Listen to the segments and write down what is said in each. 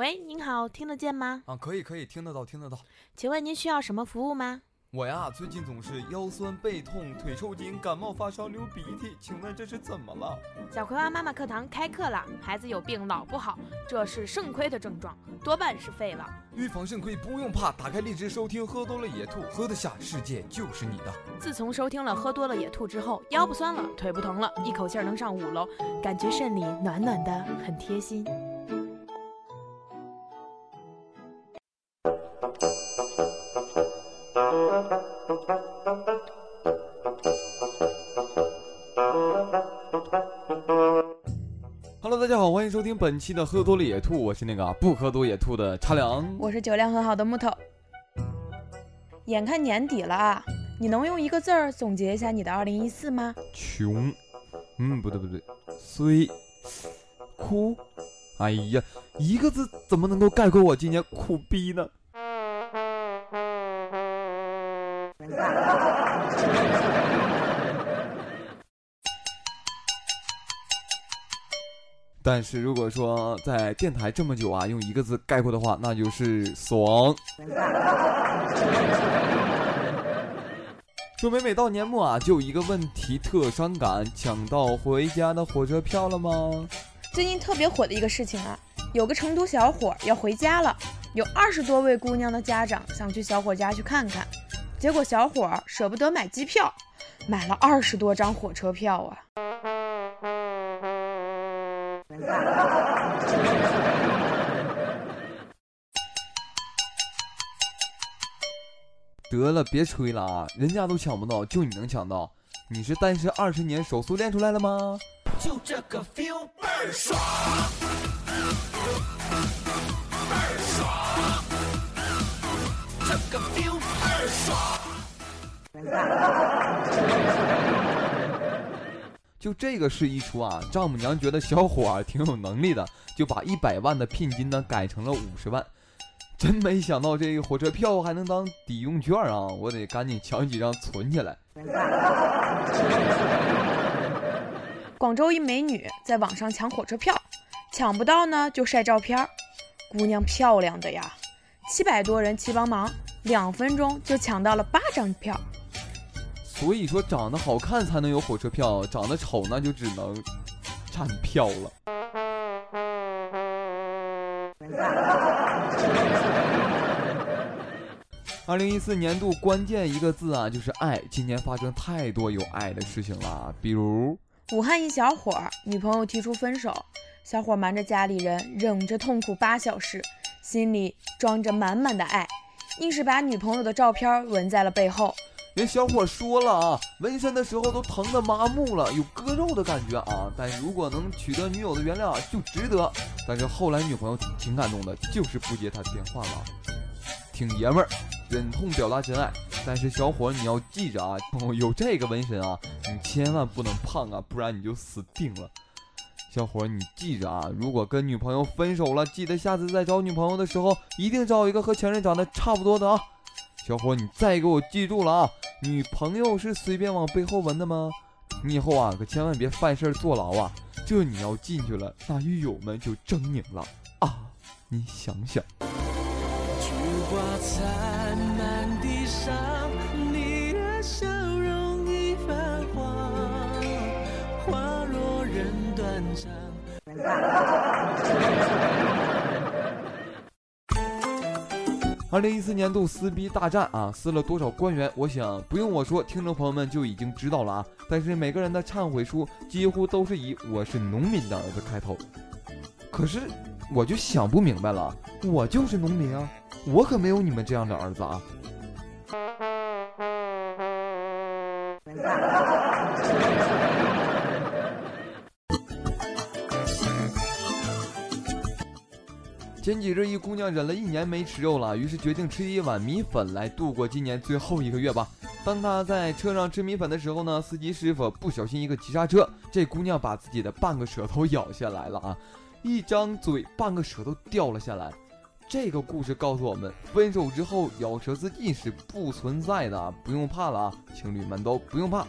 喂，您好，听得见吗？啊，可以可以，听得到听得到。请问您需要什么服务吗？我呀，最近总是腰酸背痛、腿抽筋、感冒发烧、流鼻涕，请问这是怎么了？小葵花妈妈课堂开课了，孩子有病老不好，这是肾亏的症状，多半是废了。预防肾亏不用怕，打开荔枝收听，喝多了野兔，喝得下，世界就是你的。自从收听了喝多了野兔之后，腰不酸了，腿不疼了，一口气儿能上五楼，感觉肾里暖暖的，很贴心。家好，欢迎收听本期的喝多了野兔，我是那个不喝多野兔的茶凉。我是酒量很好的木头。眼看年底了啊，你能用一个字儿总结一下你的二零一四吗？穷，嗯，不对不对，虽哭。哎呀，一个字怎么能够概括我今年苦逼呢？但是如果说在电台这么久啊，用一个字概括的话，那就是爽。说每每到年末啊，就有一个问题特伤感：抢到回家的火车票了吗？最近特别火的一个事情啊，有个成都小伙要回家了，有二十多位姑娘的家长想去小伙家去看看，结果小伙舍不得买机票，买了二十多张火车票啊。得了，别吹了啊！人家都抢不到，就你能抢到？你是单身二十年手速练出来了吗？就这个 feel 倍儿爽，倍儿爽，这个 feel 倍儿爽。就这个事一出啊，丈母娘觉得小伙挺有能力的，就把一百万的聘金呢改成了五十万。真没想到这个火车票还能当抵用券啊！我得赶紧抢几张存起来。广州一美女在网上抢火车票，抢不到呢就晒照片，姑娘漂亮的呀，七百多人齐帮忙，两分钟就抢到了八张票。所以说，长得好看才能有火车票，长得丑那就只能站票了。二零一四年度关键一个字啊，就是爱。今年发生太多有爱的事情了，比如武汉一小伙儿女朋友提出分手，小伙瞒着家里人，忍着痛苦八小时，心里装着满满的爱，硬是把女朋友的照片纹在了背后。人小伙说了啊，纹身的时候都疼得麻木了，有割肉的感觉啊。但如果能取得女友的原谅，就值得。但是后来女朋友挺感动的，就是不接他电话了，挺爷们儿。忍痛表达真爱，但是小伙你要记着啊，有这个纹身啊，你千万不能胖啊，不然你就死定了。小伙你记着啊，如果跟女朋友分手了，记得下次再找女朋友的时候，一定找一个和前任长得差不多的啊。小伙你再给我记住了啊，女朋友是随便往背后纹的吗？你以后啊可千万别犯事儿坐牢啊，这你要进去了，那狱友们就狰狞了啊，你想想。花残满地伤，你的笑容已泛黄，花落人断肠。二零一四年度撕逼大战啊，撕了多少官员？我想不用我说，听众朋友们就已经知道了啊。但是每个人的忏悔书几乎都是以“我是农民的儿子”开头，可是我就想不明白了，我就是农民啊。我可没有你们这样的儿子啊！前几日，一姑娘忍了一年没吃肉了，于是决定吃一碗米粉来度过今年最后一个月吧。当她在车上吃米粉的时候呢，司机师傅不小心一个急刹车，这姑娘把自己的半个舌头咬下来了啊！一张嘴，半个舌头掉了下来。这个故事告诉我们，分手之后咬舌自尽是不存在的，不用怕了啊，情侣们都不用怕。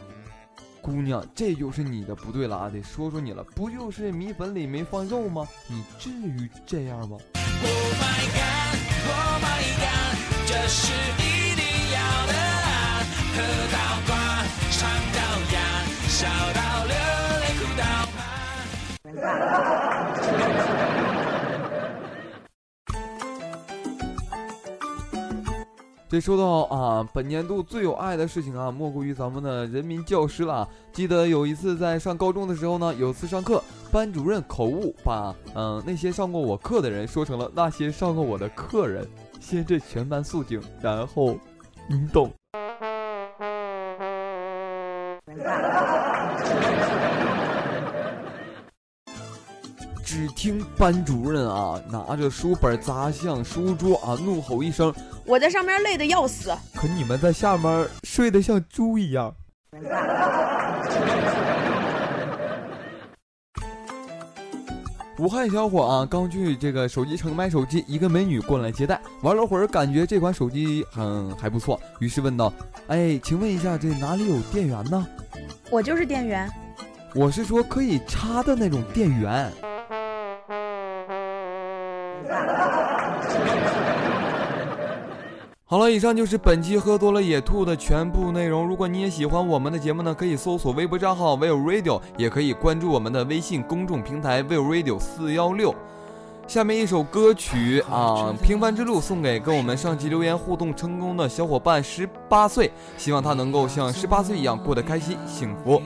姑娘，这就是你的不对了啊！得说说你了，不就是米粉里没放肉吗？你至于这样吗？这是一定要的啊！喝到挂，唱到哑，笑到流泪，哭到这说到啊，本年度最有爱的事情啊，莫过于咱们的人民教师了。记得有一次在上高中的时候呢，有次上课，班主任口误，把嗯那些上过我课的人说成了那些上过我的客人。先这全班肃静，然后，你懂。只听班主任啊，拿着书本砸向书桌啊，怒吼一声：“我在上面累得要死，可你们在下面睡得像猪一样。”武汉小伙啊，刚去这个手机城买手机，一个美女过来接待，玩了会儿，感觉这款手机很还不错，于是问道：“哎，请问一下，这哪里有电源呢？”我就是电源，我是说可以插的那种电源。好了，以上就是本期喝多了野兔的全部内容。如果你也喜欢我们的节目呢，可以搜索微博账号 Will Radio，也可以关注我们的微信公众平台 Will Radio 四幺六。下面一首歌曲啊，《平凡之路》送给跟我们上期留言互动成功的小伙伴十八岁，希望他能够像十八岁一样过得开心幸福。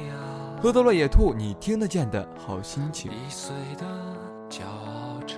喝多了野兔，你听得见的好心情。一岁的轿车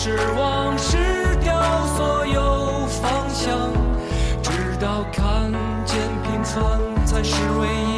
失望失掉所有方向，直到看见平凡才是唯一。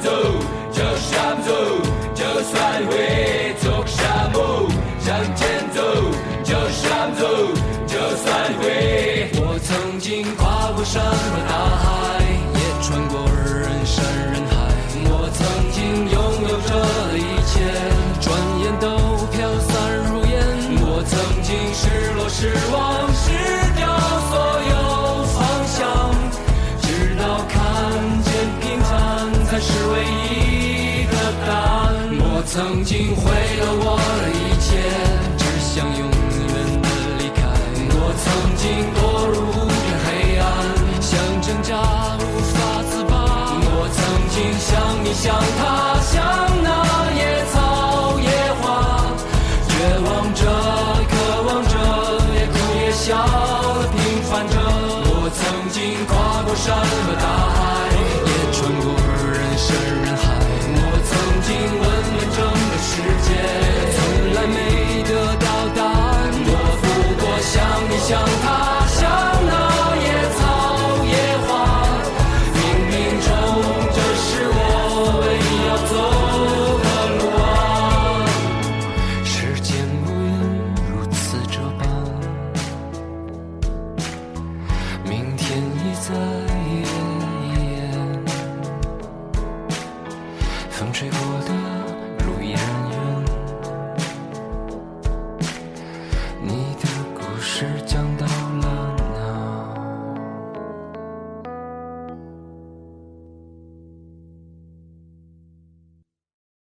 走，就这么走，就算会走下坡，向前走，就这么走，就算会。我曾经跨过山和大海，也穿过人山人海。我曾经拥有着的一切，转眼都飘散如烟。我曾经失落失望。曾经毁了我的一切，只想永远的离开。我曾经堕入无边黑暗，想挣扎，无法自拔。我曾经像你，像他。想你想他想那野草野花冥冥中这是我唯一要走。的路啊时间无言如此这般明天已在